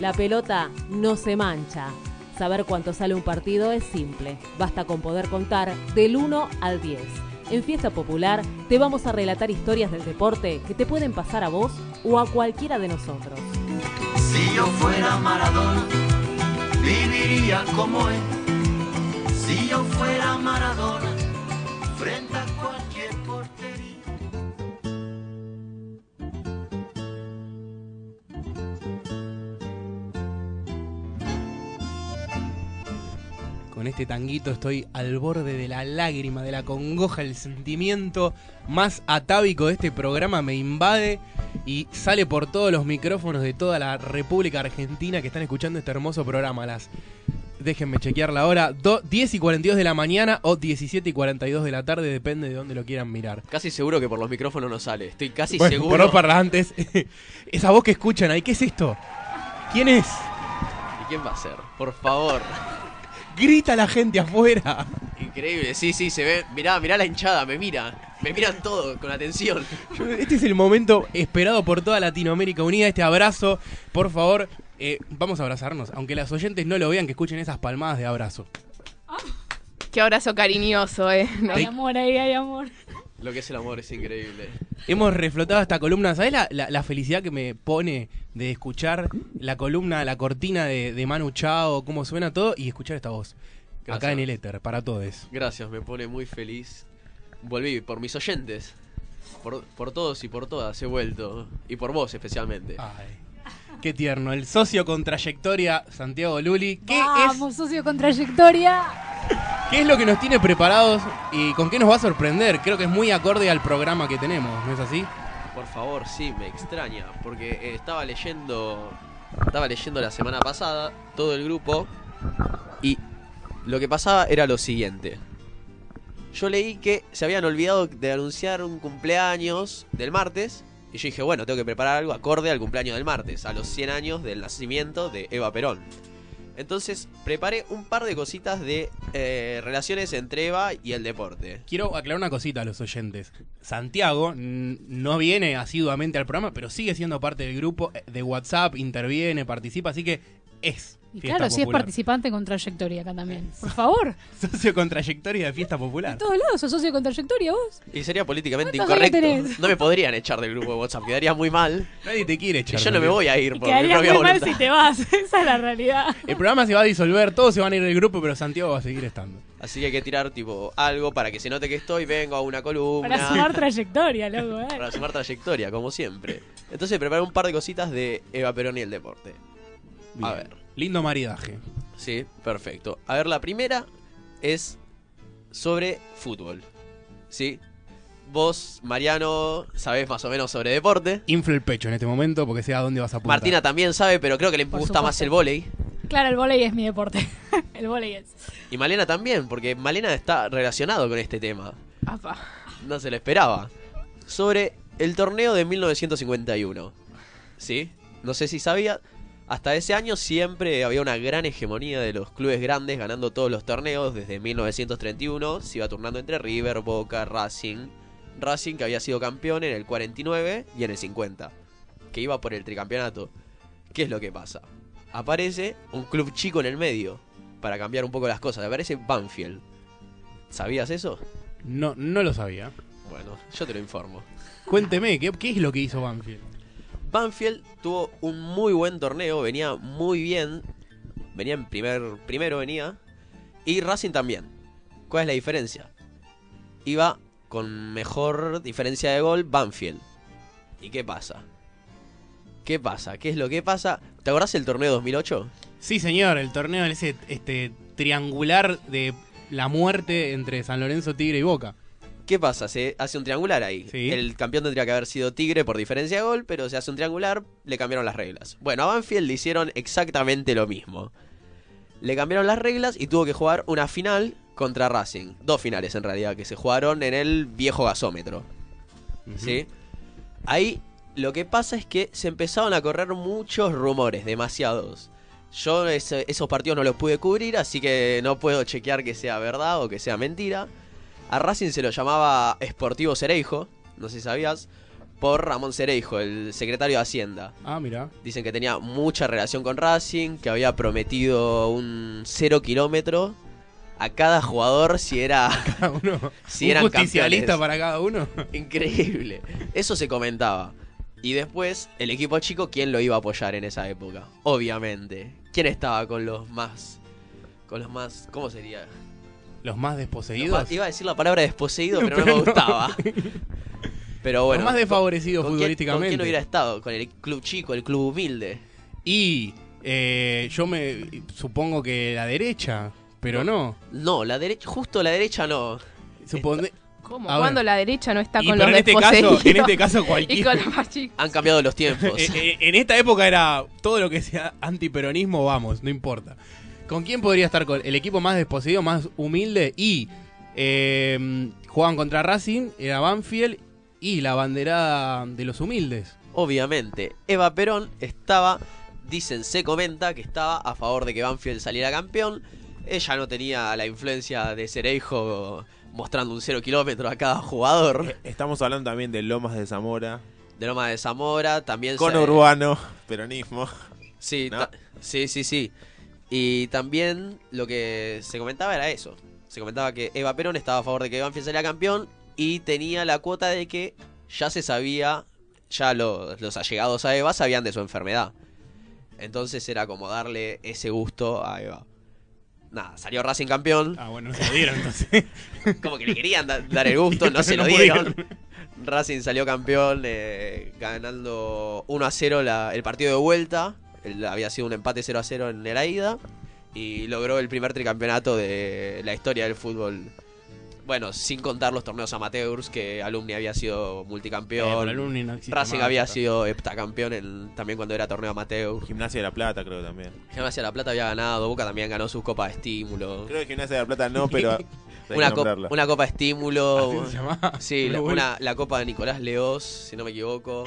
La pelota no se mancha. Saber cuánto sale un partido es simple. Basta con poder contar del 1 al 10. En Fiesta Popular te vamos a relatar historias del deporte que te pueden pasar a vos o a cualquiera de nosotros. Si yo fuera Maradona, viviría como él. Si yo fuera Maradona, frente a cualquier Con este tanguito estoy al borde de la lágrima, de la congoja, el sentimiento más atávico de este programa me invade y sale por todos los micrófonos de toda la República Argentina que están escuchando este hermoso programa. Las Déjenme chequear la hora. Do- 10 y 42 de la mañana o 17 y 42 de la tarde, depende de dónde lo quieran mirar. Casi seguro que por los micrófonos no sale. Estoy casi Bueno, seguro. por los parlantes. Esa voz que escuchan ahí, ¿qué es esto? ¿Quién es? ¿Y quién va a ser? Por favor. Grita la gente afuera. Increíble, sí, sí, se ve. Mirá, mirá la hinchada, me mira. Me miran todo con atención. Este es el momento esperado por toda Latinoamérica Unida, este abrazo. Por favor, eh, vamos a abrazarnos. Aunque las oyentes no lo vean, que escuchen esas palmadas de abrazo. Qué abrazo cariñoso, eh. No. Hay amor ahí, hay amor. Lo que es el amor es increíble. Hemos reflotado esta columna. ¿Sabes la, la- la felicidad que me pone de escuchar la columna, la cortina de, de Manu Chao, cómo suena todo y escuchar esta voz? Acá en el éter, para todos. Gracias, me pone muy feliz. Volví por mis oyentes. Por, por todos y por todas he vuelto. Y por vos especialmente. Ay, qué tierno. El socio con trayectoria, Santiago Luli. ¿Qué es Vamos, socio con trayectoria. ¿Qué es lo que nos tiene preparados y con qué nos va a sorprender? Creo que es muy acorde al programa que tenemos, ¿no es así? Por favor, sí, me extraña. Porque eh, estaba leyendo. Estaba leyendo la semana pasada todo el grupo. Y lo que pasaba era lo siguiente. Yo leí que se habían olvidado de anunciar un cumpleaños del martes. Y yo dije, bueno, tengo que preparar algo acorde al cumpleaños del martes, a los 100 años del nacimiento de Eva Perón. Entonces preparé un par de cositas de eh, relaciones entre Eva y el deporte. Quiero aclarar una cosita a los oyentes. Santiago no viene asiduamente al programa, pero sigue siendo parte del grupo eh, de WhatsApp, interviene, participa, así que es. Y Fiesta claro, si es participante con trayectoria acá también. Por favor. Socio con trayectoria de fiesta De popular. todos lados, sos socio con trayectoria vos. Y sería políticamente ¿Cuántos años incorrecto. tenés? No me podrían echar del grupo de WhatsApp, quedaría muy mal. Nadie te quiere Y echar. yo no me voy a ir por mi quedaría muy propia mal si te vas. Esa es la realidad. El programa se va a disolver, todos se van a ir del grupo, pero Santiago va a seguir estando. Así que hay que tirar tipo algo para que se note que estoy, vengo a una columna. Para sumar trayectoria, loco, eh. para sumar trayectoria, como siempre. Entonces preparé un par de cositas de Eva Perón y el deporte. A ver. Lindo maridaje. Sí, perfecto. A ver, la primera es sobre fútbol. ¿Sí? Vos, Mariano, sabés más o menos sobre deporte. Infla el pecho en este momento porque sé a dónde vas a apuntar. Martina también sabe, pero creo que le Por gusta más el vóley. Claro, el volei es mi deporte. el volei es. Y Malena también, porque Malena está relacionado con este tema. Apa. No se lo esperaba. Sobre el torneo de 1951. ¿Sí? No sé si sabía. Hasta ese año siempre había una gran hegemonía de los clubes grandes ganando todos los torneos. Desde 1931 se iba turnando entre River, Boca, Racing. Racing que había sido campeón en el 49 y en el 50. Que iba por el tricampeonato. ¿Qué es lo que pasa? Aparece un club chico en el medio. Para cambiar un poco las cosas. Aparece Banfield. ¿Sabías eso? No, no lo sabía. Bueno, yo te lo informo. Cuénteme, ¿qué, qué es lo que hizo Banfield? Banfield tuvo un muy buen torneo, venía muy bien. Venía en primer. Primero venía. Y Racing también. ¿Cuál es la diferencia? Iba con mejor diferencia de gol Banfield. ¿Y qué pasa? ¿Qué pasa? ¿Qué es lo que pasa? ¿Te acordás el torneo 2008? Sí, señor, el torneo ese este triangular de la muerte entre San Lorenzo, Tigre y Boca. ¿Qué pasa? Se hace un triangular ahí. Sí. El campeón tendría que haber sido Tigre por diferencia de gol, pero se hace un triangular, le cambiaron las reglas. Bueno, a Banfield le hicieron exactamente lo mismo. Le cambiaron las reglas y tuvo que jugar una final contra Racing. Dos finales en realidad, que se jugaron en el viejo gasómetro. ¿Sí? Ahí lo que pasa es que se empezaron a correr muchos rumores, demasiados. Yo ese- esos partidos no los pude cubrir, así que no puedo chequear que sea verdad o que sea mentira. A Racing se lo llamaba Sportivo Cereijo, no sé si sabías, por Ramón Cereijo, el secretario de Hacienda. Ah, mira. Dicen que tenía mucha relación con Racing, que había prometido un cero kilómetro a cada jugador si era Cada uno. Si un eran justicialista campeones. para cada uno. increíble. Eso se comentaba. Y después, el equipo chico, ¿quién lo iba a apoyar en esa época? Obviamente. ¿Quién estaba con los más... Con los más... ¿Cómo sería? Los más desposeídos. iba a decir la palabra desposeído, pero, no me no. gustaba. Pero bueno. los más desfavorecidos ¿con quién, con futbolísticamente. quién hubiera estado? Con el club chico, el club humilde. Y eh, yo me supongo que la derecha, pero no. No, la derecha, justo la derecha no. Supone- ¿Cómo? A ver. Cuando la derecha no está Y con los en este caso, desposeídos en este caso y cualquier. con los más chicos. Han cambiado los tiempos. Eh, eh, en esta época era todo lo que sea antiperonismo, vamos, no importa. ¿Con quién podría estar con el equipo más desposeído, más humilde? Y eh, jugaban contra Racing, era Banfield y la banderada de los humildes. Obviamente, Eva Perón estaba, dicen, se comenta que estaba a favor de que Banfield saliera campeón. Ella no tenía la influencia de Cereijo mostrando un cero kilómetro a cada jugador. Eh, Estamos hablando también de Lomas de Zamora, De Loma de Zamora, también... con se- urbano, peronismo. Sí, sí, sí, sí. Y también lo que se comentaba era eso. Se comentaba que Eva Perón estaba a favor de que Banfield saliera campeón y tenía la cuota de que ya se sabía, ya los, los allegados a Eva sabían de su enfermedad. Entonces era como darle ese gusto a Eva. Nada, salió Racing campeón. Ah, bueno, no se lo dieron entonces. Como que le querían da- dar el gusto, no se lo dieron. Racing salió campeón eh, ganando 1 a 0 la- el partido de vuelta. El- había sido un empate 0 a 0 en la ida. Y logró el primer tricampeonato de la historia del fútbol. Bueno, sin contar los torneos amateurs, que Alumni había sido Eh, multicampeón. por alumni no Racing más, había está. sido heptacampeón en- también cuando era torneo amateur. Gimnasia de la Plata creo también. Gimnasia de la Plata había ganado, Boca también ganó sus copas de estímulo. Creo que Gimnasia de la Plata no, pero... Una, co- una copa de estímulo. Así se. Sí, la, una- la copa de Nicolás Leos, si no me equivoco.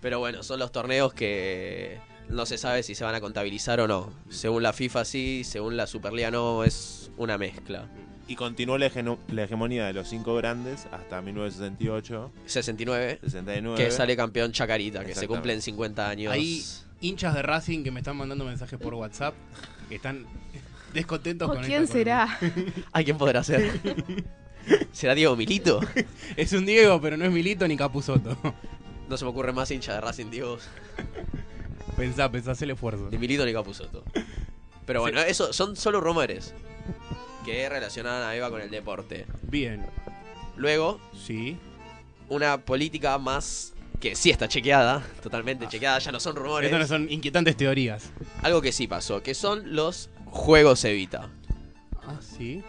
Pero bueno, son los torneos que no se sabe si se van a contabilizar o no. Según la FIFA sí, según la Superliga no, es una mezcla. Y continuó la, hegemonía de los cinco grandes hasta 1968, 69, 69. que sale campeón Chacarita, que se cumplen 50 años. Hay hinchas de Racing que me están mandando mensajes por WhatsApp que están descontentos ¿O con quién será? ¿Ay, quién podrá ser? ¿Será Diego Milito? Es un Diego, pero no es Milito ni Capuzoto. No se me ocurre más hincha de Racing, Diego. Pensá, pensá, haz el esfuerzo. Ni Milito ni Capuzoto. Pero bueno, eso son solo rumores que relacionaban a Eva con el deporte. Bien, Luego, sí. una política más que sí está chequeada, totalmente chequeada, ya no son rumores. Estas no son inquietantes teorías. Algo que sí pasó, que son los juegos Evita. Ah, sí.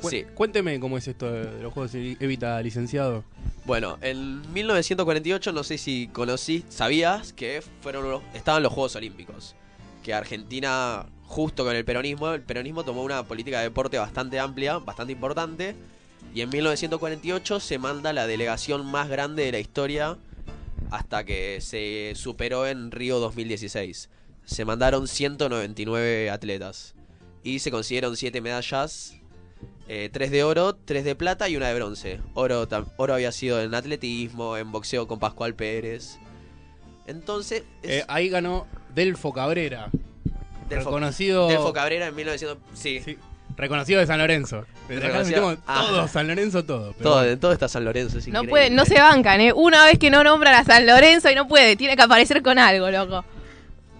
Cu- Sí. Cuénteme cómo es esto de los juegos Evita, licenciado. Bueno, en 1948, no sé si conocí, sabías que fueron los- estaban los Juegos Olímpicos. Que Argentina, justo con el peronismo, el peronismo tomó una política de deporte bastante amplia, bastante importante. Y en 1948 se manda la delegación más grande de la historia hasta que se superó en Río 2016. Se mandaron 199 atletas y se consiguieron 7 medallas, 3 de oro, 3 de plata y una de bronce. Oro, tam- oro había sido en atletismo, en boxeo con Pascual Pérez. Entonces, es Eh, ahí ganó Delfo Cabrera. Delfo- reconocido. Delfo Cabrera en 1900... Sí, Sí, reconocido de San Lorenzo. Reconocido- Ah. todo, San Lorenzo todo. pero todo, está San Lorenzo, es No puede, no se bancan, ¿eh? Una vez que no nombran a San Lorenzo y no puede, tiene que aparecer con algo, loco.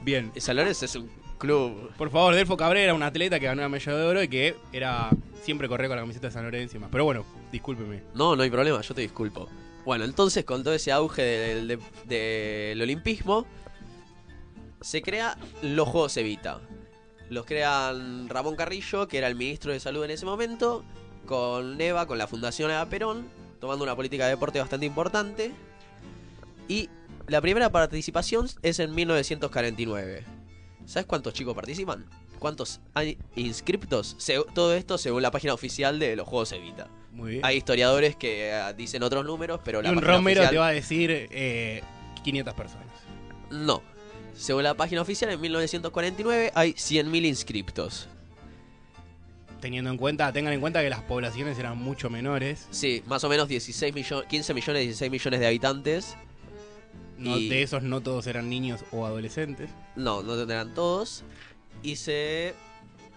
Bien. San Lorenzo es un club... Por favor, Delfo Cabrera, un atleta que ganó una medalla de oro y que era siempre corría con la camiseta de San Lorenzo y más. Pero bueno, discúlpeme. No, no hay problema, yo te disculpo. Bueno, entonces con todo ese auge del, de- del olimpismo, se crea los Juegos Evita. Los crean Ramón Carrillo, que era el ministro de Salud en ese momento, con Eva, con la Fundación Eva Perón, tomando una política de deporte bastante importante. Y la primera participación es en 1949. ¿Sabes cuántos chicos participan? ¿Cuántos hay inscriptos? Se- todo esto según la página oficial de los Juegos Evita. Muy bien. Hay historiadores que eh, dicen otros números, pero la y un página Romero oficial- te va a decir eh, 500 personas. No. Según la página oficial, en 1949 hay 100.000 inscriptos. Teniendo en cuenta, tengan en cuenta que las poblaciones eran mucho menores. Sí, más o menos 16 millones, 15 millones, 16 millones de habitantes. No, Y- De esos no todos eran niños o adolescentes. No, no tendrán todos. Y se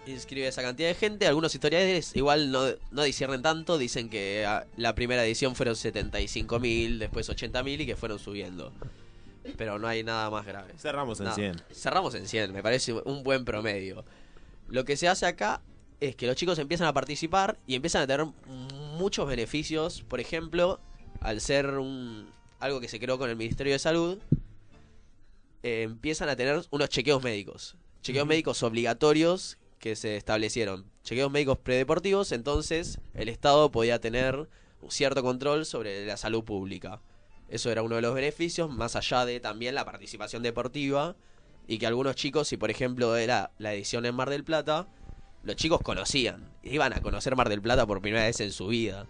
inscribe esa cantidad de gente. Algunos historiadores igual no, no disciernen tanto. Dicen que ah, la primera edición fueron 75.000, después 80.000 y que fueron subiendo. Pero no hay nada más grave. Cerramos en Nada. 100. Cerramos en 100, me parece un buen promedio. Lo que se hace acá es que los chicos empiezan a participar y empiezan a tener muchos beneficios. Por ejemplo, al ser un, algo que se creó con el Ministerio de Salud, eh, empiezan a tener unos chequeos médicos. Chequeos médicos obligatorios que se establecieron. Chequeos médicos predeportivos, entonces el Estado podía tener un cierto control sobre la salud pública. Eso era uno de los beneficios, más allá de también la participación deportiva y que algunos chicos, si por ejemplo era la edición en Mar del Plata, los chicos conocían, iban a conocer Mar del Plata por primera vez en su vida.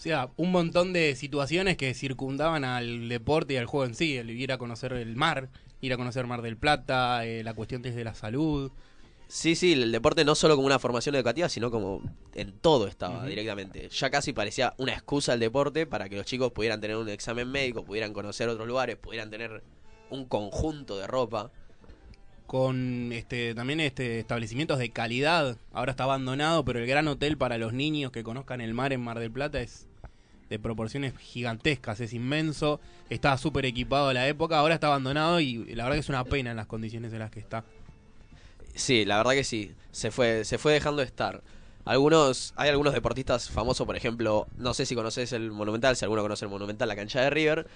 O sea, un montón de situaciones que circundaban al deporte y al juego en sí. El ir a conocer el mar, ir a conocer Mar del Plata, eh, la cuestión desde la salud. Sí, sí, el deporte no solo como una formación educativa, sino como en todo estaba directamente. Ya casi parecía una excusa el deporte para que los chicos pudieran tener un examen médico, pudieran conocer otros lugares, pudieran tener un conjunto de ropa. Con este también este establecimientos de calidad. Ahora está abandonado, pero el gran hotel para los niños que conozcan el mar en Mar del Plata es de proporciones gigantescas, es inmenso. Estaba súper equipado a la época, ahora está abandonado y la verdad que es una pena en las condiciones en las que está. Sí, la verdad que sí. Se fue, se fue dejando de estar. Algunos, hay algunos deportistas famosos, por ejemplo, no sé si conoces el Monumental, si alguno conoce el Monumental, la cancha de River,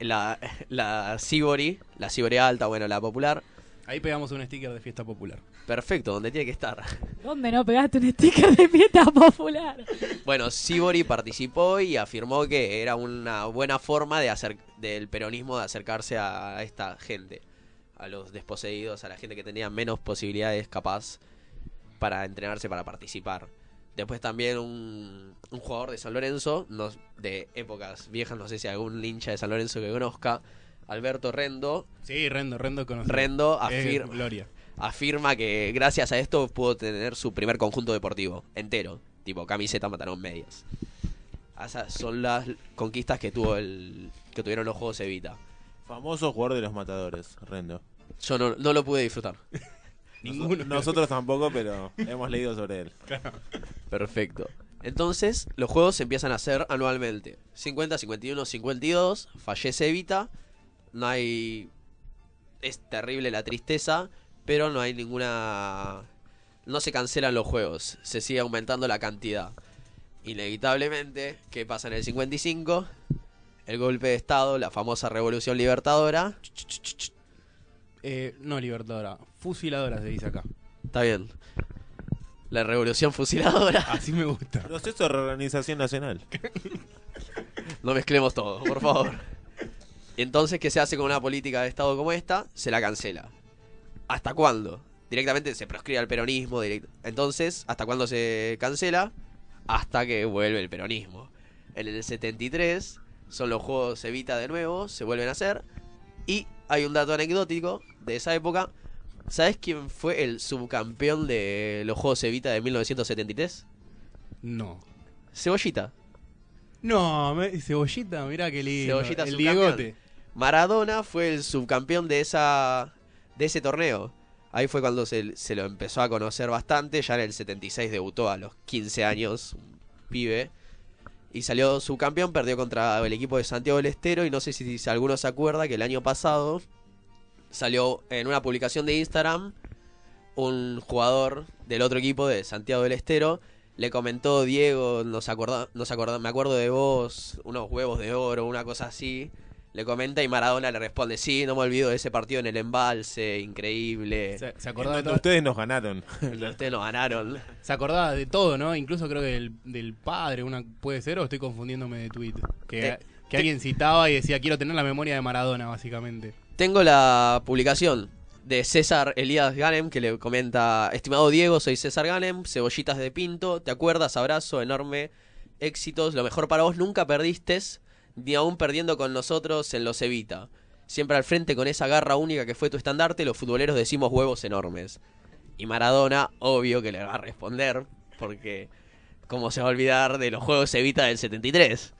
la, la Sibori, la Sibori alta, bueno, la popular. Ahí pegamos un sticker de fiesta popular. Perfecto, donde tiene que estar. ¿Dónde no pegaste un sticker de fiesta popular? Bueno, Sibori participó y afirmó que era una buena forma de hacer, del peronismo de acercarse a esta gente, a los desposeídos, a la gente que tenía menos posibilidades capaz para entrenarse, para participar. Después también un, un jugador de San Lorenzo, no- de épocas viejas, no sé si algún hincha de San Lorenzo que conozca, Alberto Rendo, Sí, Rendo, Rendo conocido. Rendo afirma, Gloria. afirma que gracias a esto pudo tener su primer conjunto deportivo entero, tipo camiseta, pantalón, medias. Esas son las conquistas que tuvo el que tuvieron los Juegos Evita. Famoso jugador de los matadores, Rendo. Yo no, no lo pude disfrutar. Ninguno. Nosotros tampoco, pero hemos leído sobre él. Perfecto. Entonces, los juegos se empiezan a hacer anualmente. 50, 51, 52, fallece Evita. No hay... Es terrible la tristeza, pero no hay ninguna... No se cancelan los juegos, se sigue aumentando la cantidad. Inevitablemente, ¿qué pasa en el 55? El golpe de Estado, la famosa Revolución Libertadora. Eh, no libertadora, fusiladora se dice acá. Está bien. La Revolución Fusiladora. Así me gusta. Proceso de reorganización nacional. No mezclemos todo, por favor. Entonces, ¿qué se hace con una política de Estado como esta? Se la cancela. ¿Hasta cuándo? Directamente se proscribe al peronismo. Entonces, ¿hasta cuándo se cancela? Hasta que vuelve el peronismo. En el 73 son los juegos Evita de nuevo, se vuelven a hacer. Y hay un dato anecdótico de esa época. ¿Sabes quién fue el subcampeón de los juegos Evita de 1973? No. Cebollita. No, me- cebollita, mirá qué lindo. Cebollita el subcampeón. Diegote. Maradona fue el subcampeón de esa de ese torneo. Ahí fue cuando se, se lo empezó a conocer bastante. Ya en el 76 debutó a los 15 años, un pibe. Y salió subcampeón, perdió contra el equipo de Santiago del Estero. Y no sé si, si alguno se acuerda que el año pasado salió en una publicación de Instagram un jugador del otro equipo de Santiago del Estero. Le comentó Diego, nos acorda, nos acorda, me acuerdo de vos, unos huevos de oro, una cosa así. Le comenta y Maradona le responde, sí, no me olvido de ese partido en el embalse, increíble. Se, se acordaba de todo- ustedes nos ganaron. Ustedes nos ganaron. se acordaba de todo, ¿no? Incluso creo que del, del padre, una puede ser, o estoy confundiéndome de tweet. Que, Te- que te- alguien citaba y decía, quiero tener la memoria de Maradona, básicamente. Tengo la publicación de César Elías Ganem que le comenta, estimado Diego, soy César Ganem, cebollitas de pinto, ¿te acuerdas? Abrazo, enorme, éxitos, lo mejor para vos, nunca perdiste, ni aún perdiendo con nosotros en los Evita. Siempre al frente con esa garra única que fue tu estandarte, los futboleros decimos huevos enormes. Y Maradona, obvio que le va a responder, porque cómo se va a olvidar de los Juegos Evita del 73.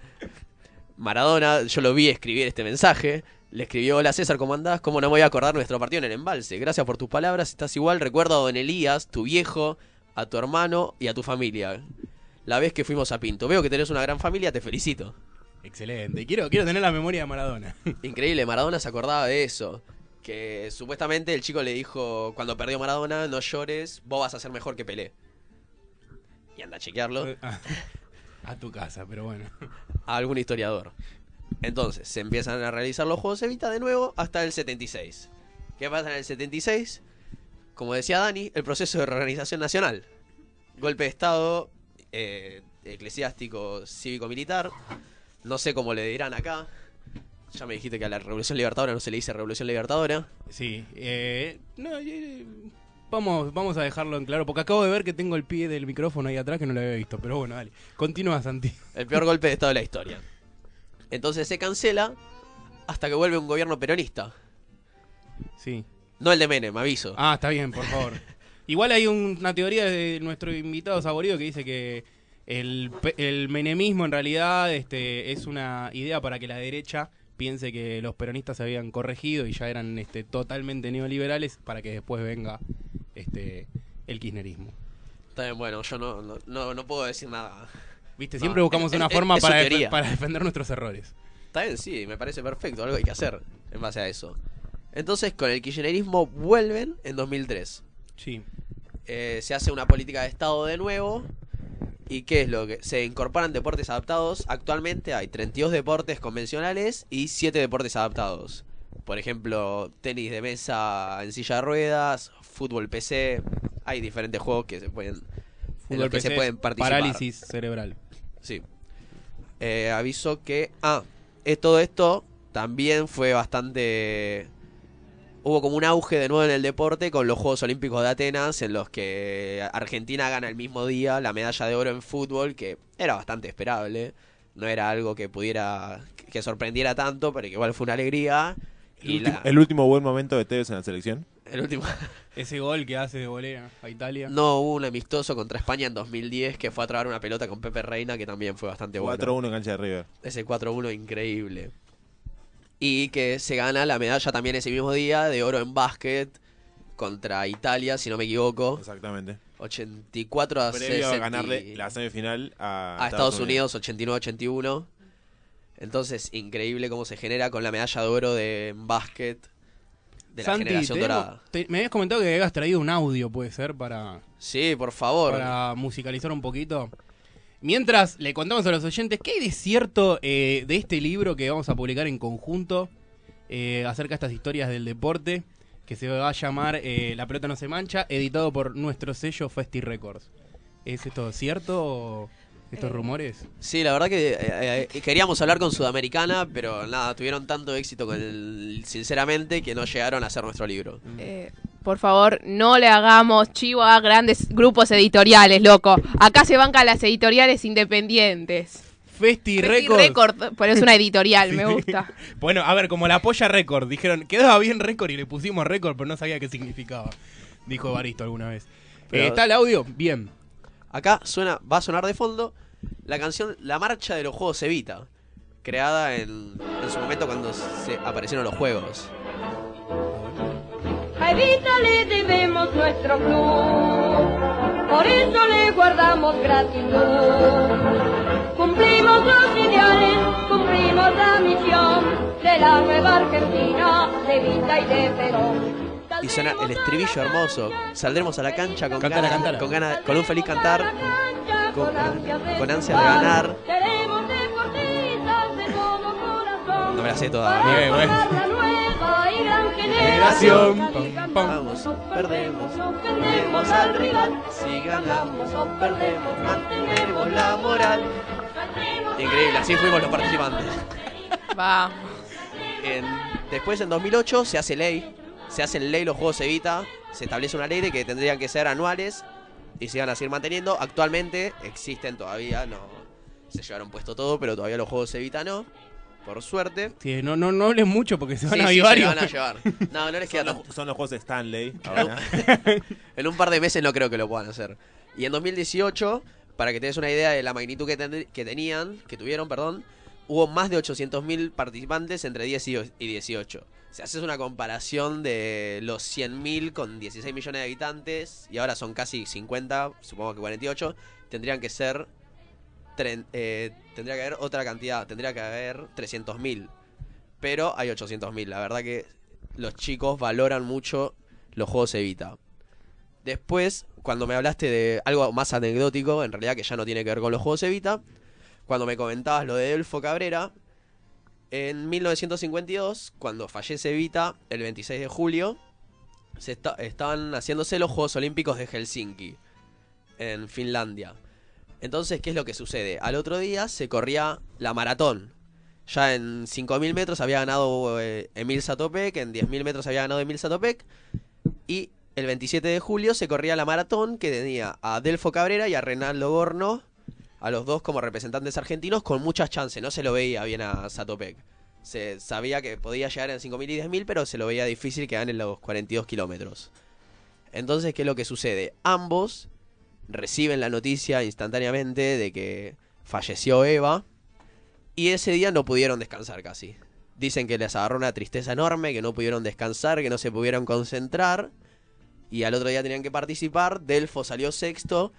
Maradona, yo lo vi escribir este mensaje. Le escribió, hola César, ¿cómo andás? ¿Cómo no me voy a acordar nuestro partido en el embalse? Gracias por tus palabras, estás igual. Recuerdo a don Elías, tu viejo, a tu hermano y a tu familia. La vez que fuimos a Pinto. Veo que tenés una gran familia, te felicito. Excelente. Quiero, quiero tener la memoria de Maradona. Increíble, Maradona se acordaba de eso. Que supuestamente el chico le dijo, cuando perdió Maradona, no llores, vos vas a ser mejor que Pelé. Y anda a chequearlo a, a tu casa, pero bueno. a algún historiador. Entonces, se empiezan a realizar los Juegos Evita de nuevo hasta el 76. ¿Qué pasa en el 76? Como decía Dani, el proceso de reorganización nacional. Golpe de Estado, eh, eclesiástico, cívico-militar. No sé cómo le dirán acá. Ya me dijiste que a la Revolución Libertadora no se le dice Revolución Libertadora. Sí, eh, no, eh, vamos, vamos a dejarlo en claro, porque acabo de ver que tengo el pie del micrófono ahí atrás que no lo había visto, pero bueno, dale. Continúa, Santi. El peor golpe de Estado de la historia. Entonces se cancela hasta que vuelve un gobierno peronista. Sí. No el de Menem, aviso. Ah, está bien, por favor. Igual hay un- una teoría de nuestro invitado Saborido que dice que el, el menemismo en realidad este, es una idea para que la derecha piense que los peronistas se habían corregido y ya eran este, totalmente neoliberales para que después venga este, el kirchnerismo. Está bien, bueno, yo no, no, no, no puedo decir nada. Viste, No, siempre buscamos es- una es- forma es para, para defender nuestros errores. Está bien, sí, me parece perfecto, algo hay que hacer en base a eso. Entonces, con el kirchnerismo vuelven en 2003. Sí. Eh, se hace una política de Estado de nuevo. ¿Y qué es lo que? Se incorporan deportes adaptados. Actualmente hay 32 deportes convencionales y 7 deportes adaptados. Por ejemplo, tenis de mesa en silla de ruedas, fútbol PC. Hay diferentes juegos que se pueden, en Fútbol los que se PC, pueden participar. Parálisis cerebral. Sí. Eh, aviso que. Ah, todo esto también fue bastante. Hubo como un auge de nuevo en el deporte con los Juegos Olímpicos de Atenas, en los que Argentina gana el mismo día la medalla de oro en fútbol, que era bastante esperable. No era algo que pudiera. que sorprendiera tanto, pero que igual fue una alegría. El, Y último, la- el último buen momento de Tevez en la selección. el último. Ese gol que hace de volea a Italia. No hubo un amistoso contra España en 2010 que fue a trabar una pelota con Pepe Reina, que también fue bastante bueno. 4-1 en cancha de River. Ese 4-1 increíble. Y que se gana la medalla también ese mismo día de oro en básquet contra Italia, si no me equivoco. Exactamente. 84 a, Previo 60 a ganarle la semifinal a, a Estados Unidos, 89-81. Entonces, increíble cómo se genera con la medalla de oro de en básquet de la generación dorada. te- me habías comentado que habías traído un audio, puede ser, para, Sí, por favor. para musicalizar un poquito. Mientras le contamos a los oyentes qué hay de cierto eh, de este libro que vamos a publicar en conjunto eh, acerca de estas historias del deporte, que se va a llamar eh, La pelota no se mancha, editado por nuestro sello Festi Records. ¿Es esto cierto o estos Eh, rumores? Sí, la verdad que eh, eh, queríamos hablar con Sudamericana, pero nada, tuvieron tanto éxito con el sinceramente que no llegaron a hacer nuestro libro. Eh, por favor, no le hagamos chivo a grandes grupos editoriales, loco. Acá se bancan las editoriales independientes. Festi Festi Records. Record, pero es una editorial, Sí. me gusta. Bueno, a ver, como la polla récord, dijeron, quedaba bien récord y le pusimos récord, pero no sabía qué significaba. Dijo Evaristo alguna vez. Pero- Eh, ¿Está el audio? Bien. Acá suena, va a sonar de fondo la canción La Marcha de los Juegos Evita, creada en, su momento cuando se aparecieron los juegos. A Evita le debemos nuestro club, por eso le guardamos gratitud. Cumplimos los ideales, cumplimos la misión de la nueva Argentina, de Evita y de Perón. Y suena el estribillo hermoso. Saldremos a la cancha con Cantala, ganas, cantala. con ganas, con un feliz cantar. con- con ansias de ganar. No me la sé toda. Bien, bueno. Generación. Vamos, perdemos, al rival. Si ganamos o perdemos, mantenemos la moral. Increíble, así fuimos los participantes. Va. En- después, en 2008, se hace ley. Se hacen ley los Juegos Evita. Se establece una ley de que tendrían que ser anuales y se van a seguir manteniendo. Actualmente existen todavía, no se llevaron puesto todo, pero todavía los Juegos Evita no. Por suerte. Sí, no, no, no hablen mucho porque se van Sí, a sí, se van a llevar. No, no les queda Son los, son los juegos de Stanley. ahora. En un par de meses no creo que lo puedan hacer. Y en 2018, para que te des una idea de la magnitud que, ten- que tenían, que tuvieron, perdón, hubo más de 800.000 participantes entre 10 y y 18. Si haces una comparación de los 100.000 con 16 millones de habitantes, y ahora son casi 50, supongo que 48, tendrían que ser. eh, tendría que haber otra cantidad, tendría que haber 300.000. Pero hay 800.000. La verdad que los chicos valoran mucho los juegos Evita. Después, cuando me hablaste de algo más anecdótico, en realidad que ya no tiene que ver con los juegos Evita, cuando me comentabas lo de Elfo Cabrera, en 1952, cuando fallece Evita, el 26 de julio, se esta- estaban haciéndose los Juegos Olímpicos de Helsinki, en Finlandia. Entonces, ¿qué es lo que sucede? Al otro día se corría la maratón. Ya en 5.000 metros había ganado eh, Emil Satopek, en 10.000 metros había ganado Emil Satopek. Y el 27 de julio se corría la maratón que tenía a Delfo Cabrera y a Renaldo Gorno, a los dos como representantes argentinos, con muchas chances. No se lo veía bien a Satopek. Se sabía que podía llegar en 5.000 y 10.000, pero se lo veía difícil que gane los 42 kilómetros. Entonces, ¿qué es lo que sucede? Ambos reciben la noticia instantáneamente de que falleció Eva y ese día no pudieron descansar casi. Dicen que les agarró una tristeza enorme, que no pudieron descansar, que no se pudieron concentrar y al otro día tenían que participar. Delfo salió sexto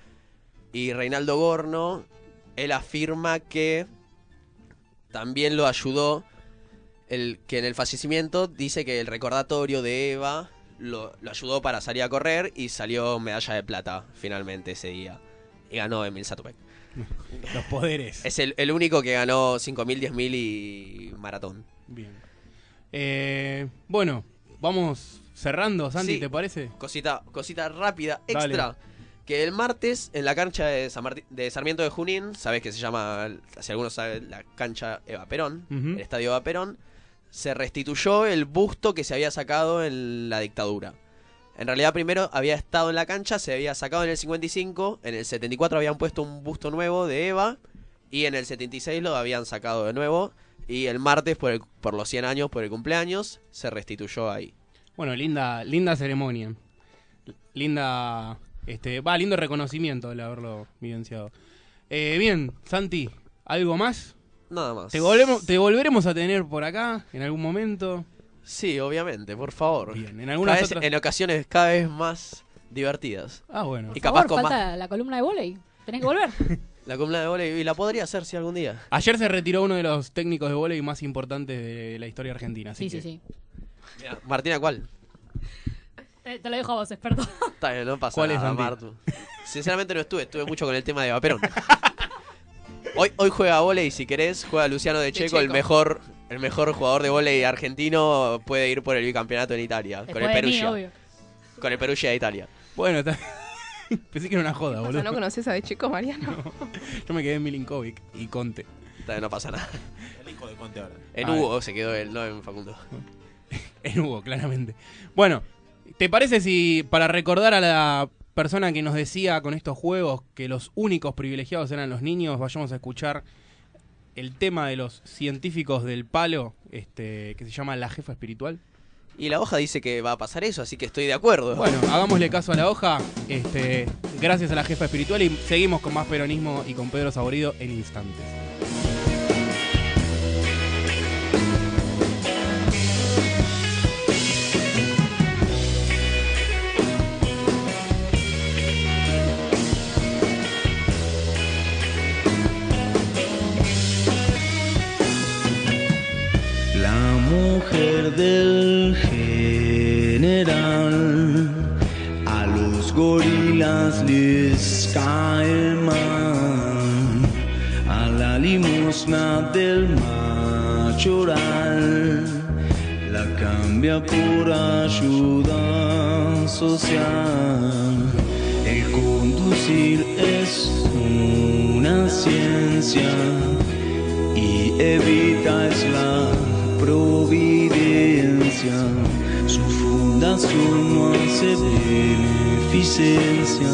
y Reinaldo Gorno, él afirma que también lo ayudó, el, que en el fallecimiento dice que el recordatorio de Eva lo, lo ayudó para salir a correr y salió medalla de plata finalmente ese día. Y ganó Emil Satopek. Los poderes. Es el, el único que ganó 5.000, 10.000 y maratón. Bien. Eh, bueno, vamos cerrando, Santi, Sí. ¿te parece? Cosita, cosita rápida, Dale. Que el martes en la cancha de, San Martín- de Sarmiento de Junín, sabes que se llama, si algunos saben, la cancha Eva Perón, el estadio Eva Perón, se restituyó el busto que se había sacado en la dictadura. En realidad primero había estado en la cancha, se había sacado en el 55, en el 74 habían puesto un busto nuevo de Eva y en el 76 lo habían sacado de nuevo y el martes por, el- por los 100 años, por el cumpleaños, se restituyó ahí. Bueno, linda, linda ceremonia. Linda, este, va, lindo reconocimiento el haberlo vivenciado. Eh, bien, Santi, ¿algo más? Nada más. ¿Te, volvemos, ¿Te volveremos a tener por acá en algún momento? Sí, obviamente, por favor. Bien, en algunas vez- otras... En ocasiones cada vez más divertidas. Ah, bueno. Y capaz favor, con más. la columna de volei. Tenés que volver. La columna de volei, y la podría hacer si algún día. Ayer se retiró uno de los técnicos de vóley más importantes de la historia argentina. Así Sí, que- sí, sí. Mira, Martina, ¿cuál? Eh, te lo dejo a vos, experto. Está bien, no pasa ¿Cuál es, nada, Santi? Martu. Sinceramente no estuve, estuve mucho con el tema de Vaperón. Hoy, hoy juega volei, si querés, juega Luciano de Checo, el Checo. mejor el mejor jugador de volei argentino, puede ir por el bicampeonato en Italia, con el mí, Perugia. obvio. Con el Perugia de Italia. Bueno, está... pensé que era una joda, ¿Qué pasa, boludo. ¿No conoces a de chico, Mariano? Yo me quedé en Milinkovic y Conte. Está bien, No pasa nada. El hijo de Conte ahora. En Ah, Hugo se quedó él, no en Facundo. En Hugo, claramente. Bueno, ¿te parece si para recordar a la persona que nos decía con estos juegos que los únicos privilegiados eran los niños, vayamos a escuchar el tema de los científicos del palo, este, que se llama La Jefa Espiritual? Y la hoja dice que va a pasar eso, así que estoy de acuerdo. Bueno, hagámosle caso a la hoja. Este, gracias a la jefa espiritual y seguimos con más peronismo y con Pedro Saborido en instantes. Del general, a los gorilas les cae mal, a la limosna del machoral, la cambia por ayuda social. El conducir es una ciencia y evita es la providencia. Su fundación no hace beneficencia,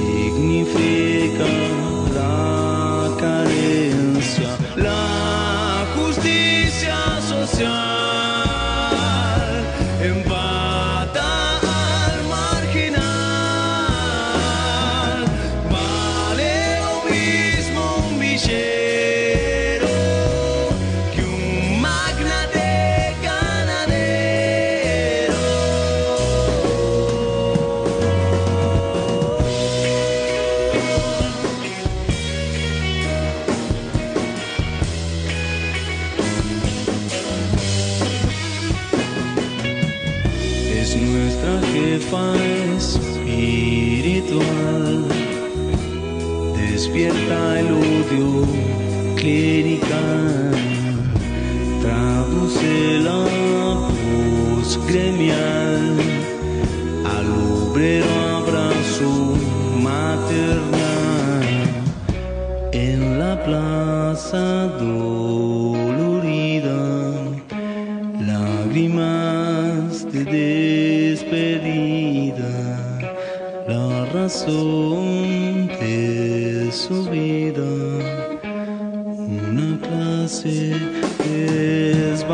dignifica la razón de su vida, una clase es